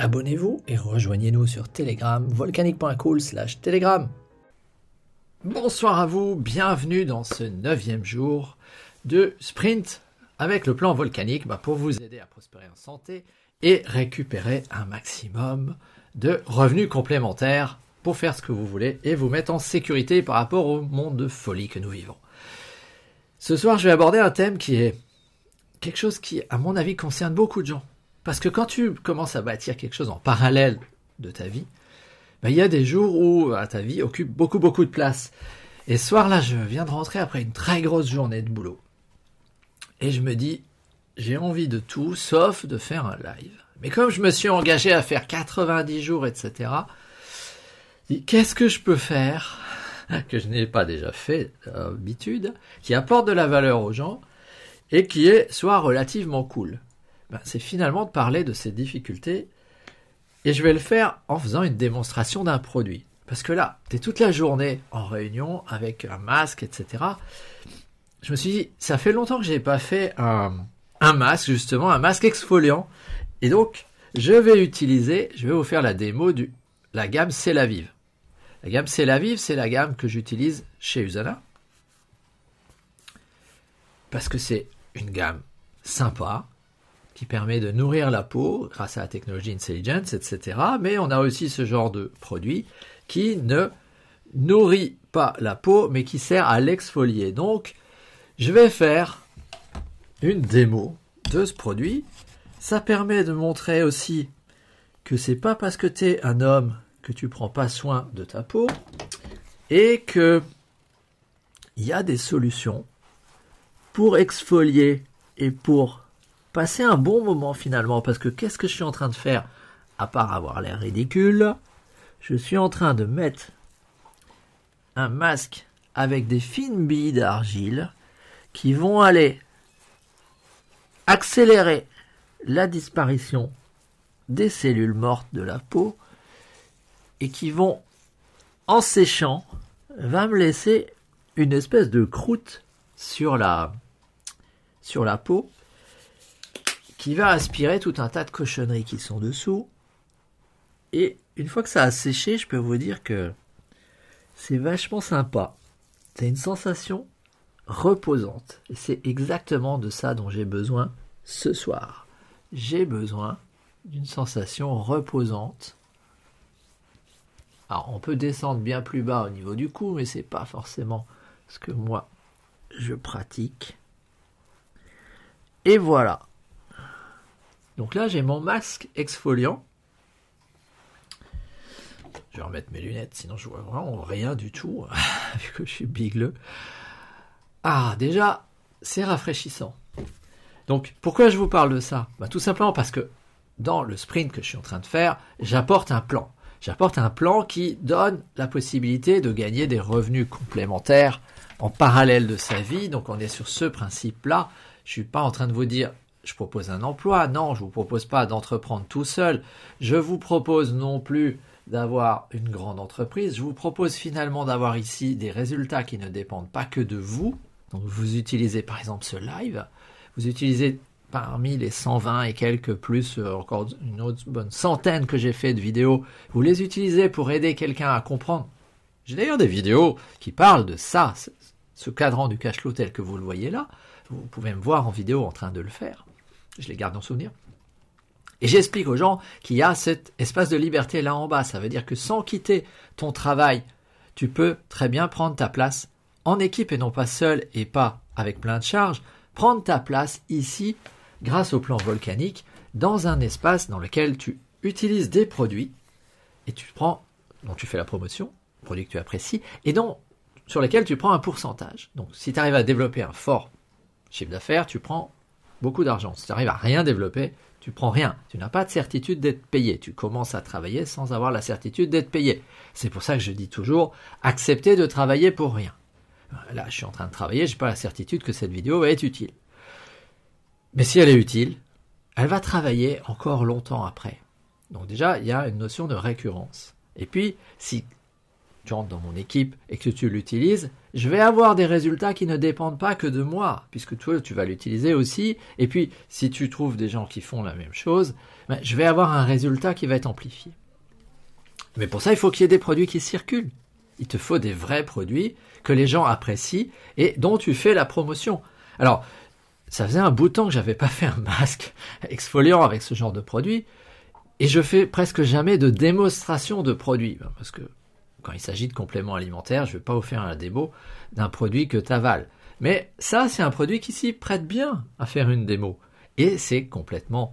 Abonnez-vous et rejoignez-nous sur Telegram, volcanique.cool slash Telegram. Bonsoir à vous, bienvenue dans ce neuvième jour de sprint avec le plan volcanique bah, pour vous aider à prospérer en santé et récupérer un maximum de revenus complémentaires pour faire ce que vous voulez et vous mettre en sécurité par rapport au monde de folie que nous vivons. Ce soir, je vais aborder un thème qui est quelque chose qui, à mon avis, concerne beaucoup de gens. Parce que quand tu commences à bâtir quelque chose en parallèle de ta vie, ben, il y a des jours où euh, ta vie occupe beaucoup, beaucoup de place. Et ce soir-là, je viens de rentrer après une très grosse journée de boulot. Et je me dis, j'ai envie de tout, sauf de faire un live. Mais comme je me suis engagé à faire 90 jours, etc., qu'est-ce que je peux faire que je n'ai pas déjà fait d'habitude, qui apporte de la valeur aux gens et qui est soit relativement cool? Ben, C'est finalement de parler de ces difficultés et je vais le faire en faisant une démonstration d'un produit. Parce que là, tu es toute la journée en réunion avec un masque, etc. Je me suis dit, ça fait longtemps que je n'ai pas fait un, masque, justement, un masque exfoliant. Et donc, je vais utiliser, je vais vous faire la démo de la gamme C'est la Vive. La gamme C'est Vive, c'est la gamme que j'utilise chez Usana. Parce que c'est une gamme sympa, qui permet de nourrir la peau grâce à la technologie Intelligence, etc. Mais on a aussi ce genre de produit qui ne nourrit pas la peau, mais qui sert à l'exfolier. Donc, je vais faire une démo de ce produit. Ça permet de montrer aussi que c'est pas parce que tu es un homme que tu prends pas soin de ta peau et que il y a des solutions pour exfolier et pour passer un bon moment finalement parce que qu'est-ce que je suis en train de faire à part avoir l'air ridicule? Je suis en train de mettre un masque avec des fines billes d'argile qui vont aller accélérer la disparition des cellules mortes de la peau et qui vont, en séchant, va me laisser une espèce de croûte sur la, sur la peau qui va aspirer tout un tas de cochonneries qui sont dessous. Et une fois que ça a séché, je peux vous dire que c'est vachement sympa. C'est une sensation reposante. Et c'est exactement de ça dont j'ai besoin ce soir. J'ai besoin d'une sensation reposante. Alors, on peut descendre bien plus bas au niveau du cou, mais c'est pas forcément ce que moi je pratique. Et voilà. Donc là, j'ai mon masque exfoliant. Je vais remettre mes lunettes, sinon je vois vraiment rien du tout, vu que je suis bigleux. Ah, déjà, c'est rafraîchissant. Donc, pourquoi je vous parle de ça? Bah, Tout simplement parce que dans le sprint que je suis en train de faire, j'apporte un plan. J'apporte un plan qui donne la possibilité de gagner des revenus complémentaires en parallèle de sa vie. Donc, on est sur ce principe-là. Je suis pas en train de vous dire je propose un emploi. Non, je vous propose pas d'entreprendre tout seul. Je vous propose non plus d'avoir une grande entreprise. Je vous propose finalement d'avoir ici des résultats qui ne dépendent pas que de vous. Donc vous utilisez par exemple ce live, vous utilisez parmi les 120 et quelques plus, euh, encore une autre bonne centaine que j'ai fait de vidéos, vous les utilisez pour aider quelqu'un à comprendre. J'ai d'ailleurs des vidéos qui parlent de ça, ce cadran du cash flow tel que vous le voyez là. Vous pouvez me voir en vidéo en train de le faire. Je les garde en souvenir. Et j'explique aux gens qu'il y a cet espace de liberté là en bas. Ça veut dire que sans quitter ton travail, tu peux très bien prendre ta place en équipe et non pas seul et pas avec plein de charges. Prendre ta place ici grâce au plan volcanique dans un espace dans lequel tu utilises des produits et tu prends, dont tu fais la promotion, produits que tu apprécies, et dont, sur lesquels tu prends un pourcentage. Donc si tu arrives à développer un fort chiffre d'affaires, tu prends beaucoup d'argent. Si tu arrives à rien développer, Tu prends rien. Tu n'as pas de certitude d'être payé. Tu commences à travailler sans avoir la certitude d'être payé. C'est pour ça que je dis toujours, accepter de travailler pour rien. Là, je suis en train de travailler, j'ai pas la certitude que cette vidéo être utile. Mais si elle est utile, elle va travailler encore longtemps après. Donc déjà, il y a une notion de récurrence. Et puis, si tu rentres dans mon équipe et que tu l'utilises, je vais avoir des résultats qui ne dépendent pas que de moi, puisque toi, tu vas l'utiliser aussi. Et puis, si tu trouves des gens qui font la même chose, ben, je vais avoir un résultat qui va être amplifié. Mais pour ça, il faut qu'il y ait des produits qui circulent. Il te faut des vrais produits que les gens apprécient et dont tu fais la promotion. Alors, ça faisait un bout de temps que j'avais pas fait un masque exfoliant avec ce genre de produit. Et je fais presque jamais de démonstration de produit. Ben, parce que quand il s'agit de compléments alimentaires, je ne vais pas vous faire un démo d'un produit que tu avales. Mais ça, c'est un produit qui s'y prête bien à faire une démo. Et c'est complètement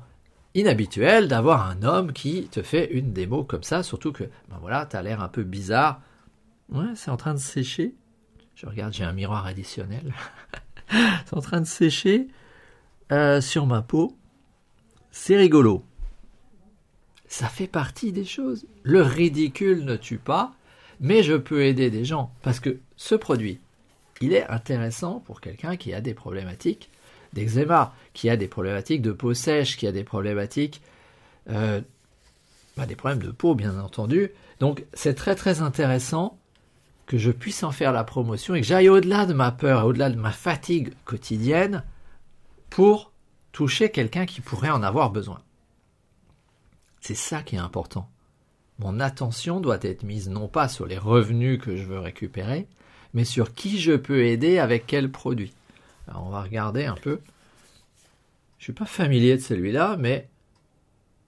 inhabituel d'avoir un homme qui te fait une démo comme ça, surtout que, ben voilà, tu as l'air un peu bizarre. Ouais, c'est en train de sécher. Je regarde, j'ai un miroir additionnel. c'est en train de sécher euh, sur ma peau. C'est rigolo. Ça fait partie des choses. Le ridicule ne tue pas mais je peux aider des gens parce que ce produit, il est intéressant pour quelqu'un qui a des problématiques d'eczéma, qui a des problématiques de peau sèche, qui a des problématiques, euh, bah, des problèmes de peau bien entendu. Donc c'est très très intéressant que je puisse en faire la promotion et que j'aille au-delà de ma peur, au-delà de ma fatigue quotidienne pour toucher quelqu'un qui pourrait en avoir besoin. C'est ça qui est important mon attention doit être mise non pas sur les revenus que je veux récupérer, mais sur qui je peux aider avec quel produit. Alors on va regarder un peu. Je suis pas familier de celui-là, mais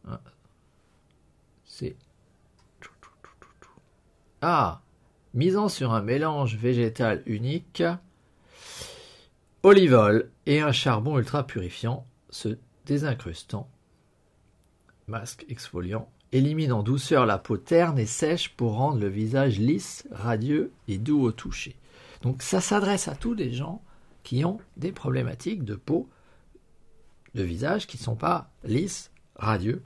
hein, c'est ah misant sur un mélange végétal unique, olivol et un charbon ultra purifiant se désincrustant, masque exfoliant élimine en douceur la peau terne et sèche pour rendre le visage lisse, radieux et doux au toucher. Donc ça s'adresse à tous les gens qui ont des problématiques de peau, de visage qui ne sont pas lisses, radieux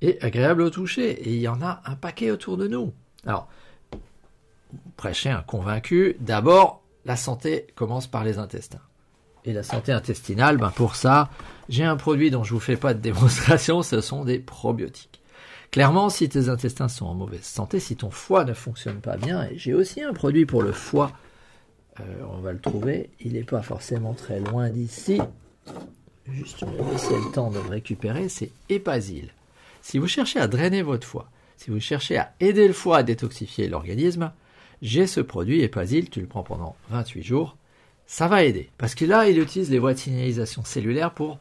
et agréables au toucher. Et il y en a un paquet autour de nous. Alors, prêchez un convaincu, d'abord, la santé commence par les intestins. Et la santé intestinale, ben pour ça, j'ai un produit dont je ne vous fais pas de démonstration, ce sont des probiotiques. Clairement, si tes intestins sont en mauvaise santé, si ton foie ne fonctionne pas bien, et j'ai aussi un produit pour le foie, euh, on va le trouver, il n'est pas forcément très loin d'ici. Juste, va laisser le temps de le récupérer, c'est Epasil. Si vous cherchez à drainer votre foie, si vous cherchez à aider le foie à détoxifier l'organisme, j'ai ce produit Epasil, tu le prends pendant 28 jours, ça va aider. Parce que là, il utilise les voies de signalisation cellulaire pour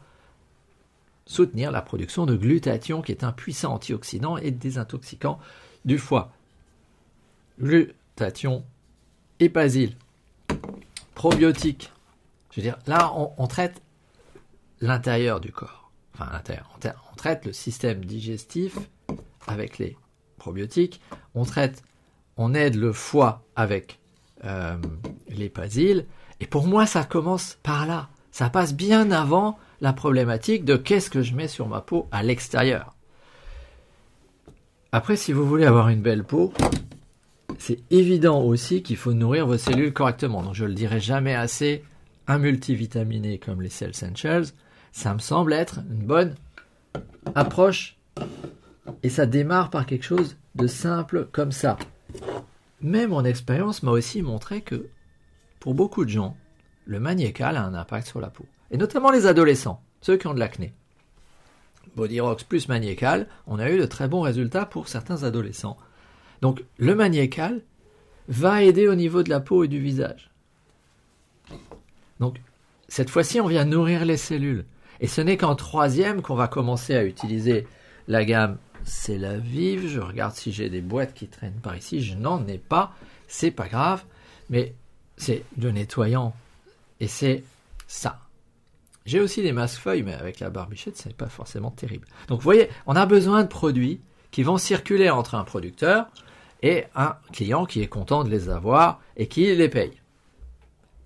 soutenir la production de glutathion, qui est un puissant antioxydant et désintoxicant du foie. Glutathion, épasile, probiotique. Je veux dire, là, on, traite l'intérieur du corps. Enfin, l'intérieur. On, traite le système digestif avec les probiotiques. On traite, on aide le foie avec euh. Et pour moi, ça commence par là. Ça passe bien avant la problématique de qu'est-ce que je mets sur ma peau à l'extérieur. Après, si vous voulez avoir une belle peau, c'est évident aussi qu'il faut nourrir vos cellules correctement. Donc je le dirai jamais assez, un multivitaminé comme les Cell Essentials, ça me semble être une bonne approche. Et ça démarre par quelque chose de simple comme ça. Mais mon expérience m'a aussi montré que pour beaucoup de gens, le magnécal a un impact sur la peau et notamment les adolescents, ceux qui ont de l'acné. Bodyrox plus magnécal, on a eu de très bons résultats pour certains adolescents. Donc le magnécal va aider au niveau de la peau et du visage. Donc cette fois-ci, on vient nourrir les cellules. Et ce n'est qu'en troisième qu'on va commencer à utiliser la gamme C'est la vive. Je regarde si j'ai des boîtes qui traînent par ici. Je n'en ai pas. C'est pas grave. Mais c'est de nettoyant. Et c'est ça. J'ai aussi des masques feuilles, mais avec la barbichette, ce n'est pas forcément terrible. Donc vous voyez, on a besoin de produits qui vont circuler entre un producteur et un client qui est content de les avoir et qui les paye.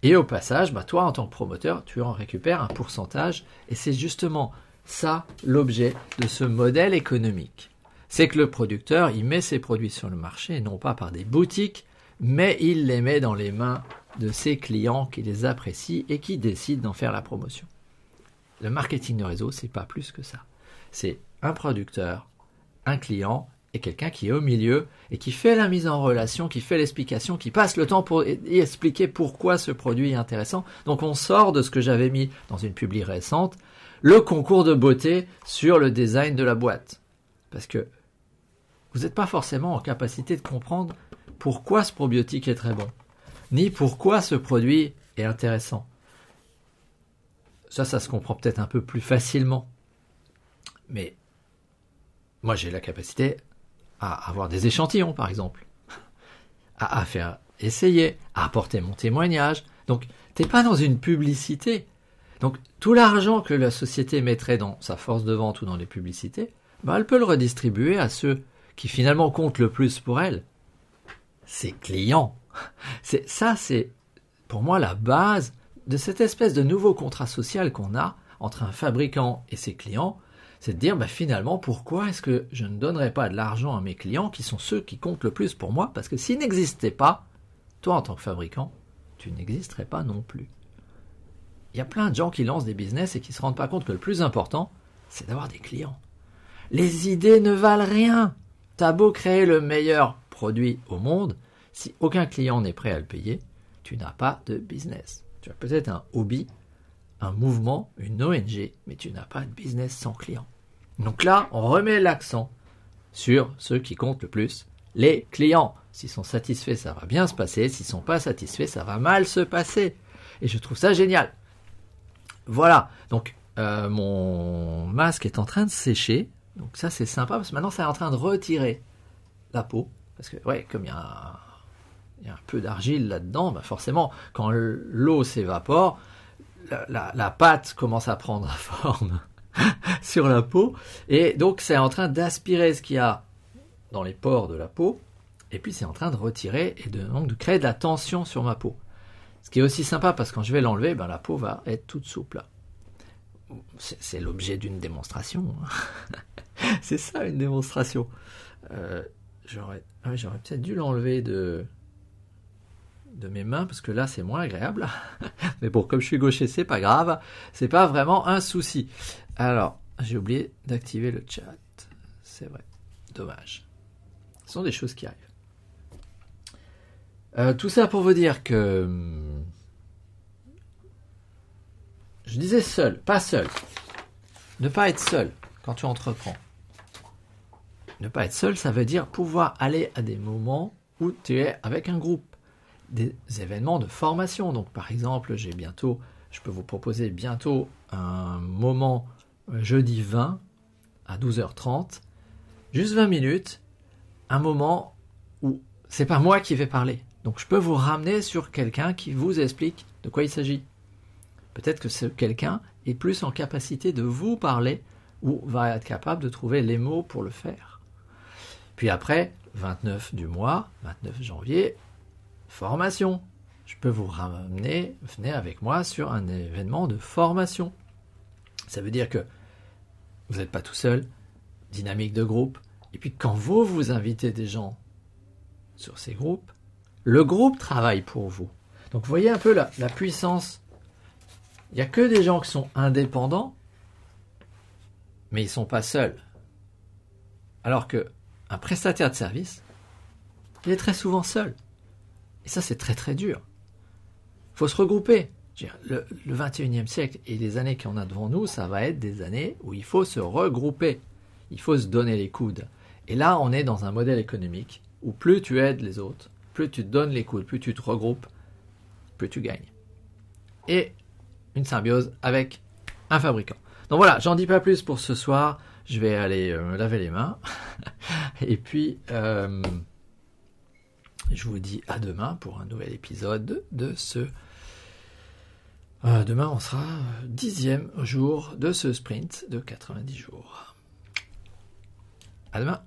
Et au passage, bah toi, en tant que promoteur, tu en récupères un pourcentage et c'est justement ça l'objet de ce modèle économique. C'est que le producteur, il met ses produits sur le marché, non pas par des boutiques, mais il les met dans les mains de ses clients qui les apprécient et qui décident d'en faire la promotion. Le marketing de réseau, c'est pas plus que ça. C'est un producteur, un client et quelqu'un qui est au milieu et qui fait la mise en relation, qui fait l'explication, qui passe le temps pour expliquer pourquoi ce produit est intéressant. Donc on sort de ce que j'avais mis dans une publi récente, le concours de beauté sur le design de la boîte. Parce que vous n'êtes pas forcément en capacité de comprendre pourquoi ce probiotique est très bon, ni pourquoi ce produit est intéressant. Ça, ça se comprend peut-être un peu plus facilement. Mais moi, j'ai la capacité à avoir des échantillons, par exemple, à, faire essayer, à apporter mon témoignage. Donc, t'es pas dans une publicité. Donc, tout l'argent que la société mettrait dans sa force de vente ou dans les publicités, bah, elle peut le redistribuer à ceux qui finalement comptent le plus pour elle. Ses clients. C'est, ça, c'est pour moi la base de cette espèce de nouveau contrat social qu'on a entre un fabricant et ses clients, c'est de dire bah, finalement pourquoi est-ce que je ne donnerais pas de l'argent à mes clients qui sont ceux qui comptent le plus pour moi? Parce que s'ils n'existaient pas, toi en tant que fabricant, tu n'existerais pas non plus. Il y a plein de gens qui lancent des business et qui ne se rendent pas compte que le plus important, c'est d'avoir des clients. Les idées ne valent rien. T'as beau créer le meilleur produit au monde, si aucun client n'est prêt à le payer, tu n'as pas de business. Tu as peut-être un hobby, un mouvement, une ONG, mais tu n'as pas de business sans client. Donc là, on remet l'accent sur ceux qui comptent le plus, les clients. S'ils sont satisfaits, ça va bien se passer. S'ils ne sont pas satisfaits, ça va mal se passer. Et je trouve ça génial. Voilà. Donc, euh, mon masque est en train de sécher. Donc ça, c'est sympa parce que maintenant, c'est en train de retirer la peau. Parce que, ouais, comme il y a un peu d'argile là-dedans, bah forcément, quand l'eau s'évapore, la, pâte commence à prendre forme sur la peau, et donc c'est en train d'aspirer ce qu'il y a dans les pores de la peau, et puis c'est en train de retirer et de, donc de créer de la tension sur ma peau. Ce qui est aussi sympa parce que quand je vais l'enlever, ben, la peau va être toute souple. C'est l'objet d'une démonstration. c'est ça une démonstration. Euh, ah j'aurais peut-être dû l'enlever de, de mes mains parce que là c'est moins agréable. Mais bon, comme je suis gaucher, c'est pas grave. C'est pas vraiment un souci. Alors, j'ai oublié d'activer le chat. C'est vrai. Dommage. Ce sont des choses qui arrivent. Euh, tout ça pour vous dire que hum, je disais seul, pas seul. Ne pas être seul quand tu entreprends. Ne pas être seul, ça veut dire pouvoir aller à des moments où tu es avec un groupe des événements de formation. Donc par exemple, j'ai bientôt, je peux vous proposer bientôt un moment euh, jeudi 20 à 12h30, juste 20 minutes, un moment où c'est pas moi qui vais parler. Donc je peux vous ramener sur quelqu'un qui vous explique de quoi il s'agit. Peut-être que ce quelqu'un est plus en capacité de vous parler ou va être capable de trouver les mots pour le faire. Puis après, 29 du mois, 29 janvier, formation. Je peux vous ramener, venez avec moi sur un événement de formation. Ça veut dire que vous n'êtes pas tout seul, dynamique de groupe. Et puis quand vous vous invitez des gens sur ces groupes, le groupe travaille pour vous. Donc vous voyez un peu la, puissance. Il n'y a que des gens qui sont indépendants, mais ils ne sont pas seuls. Alors que un prestataire de service, il est très souvent seul. Et ça, c'est très très dur. Il faut se regrouper. Le, le 21e siècle et les années qu'on a devant nous, ça va être des années où il faut se regrouper. Il faut se donner les coudes. Et là, on est dans un modèle économique où plus tu aides les autres, plus tu te donnes les coudes, plus tu te regroupes, plus tu gagnes. Et une symbiose avec un fabricant. Donc voilà, j'en dis pas plus pour ce soir. Je vais aller euh, me laver les mains. Et puis, euh, je vous dis à demain pour un nouvel épisode de ce... Euh, demain, on sera dixième jour de ce sprint de 90 jours. À demain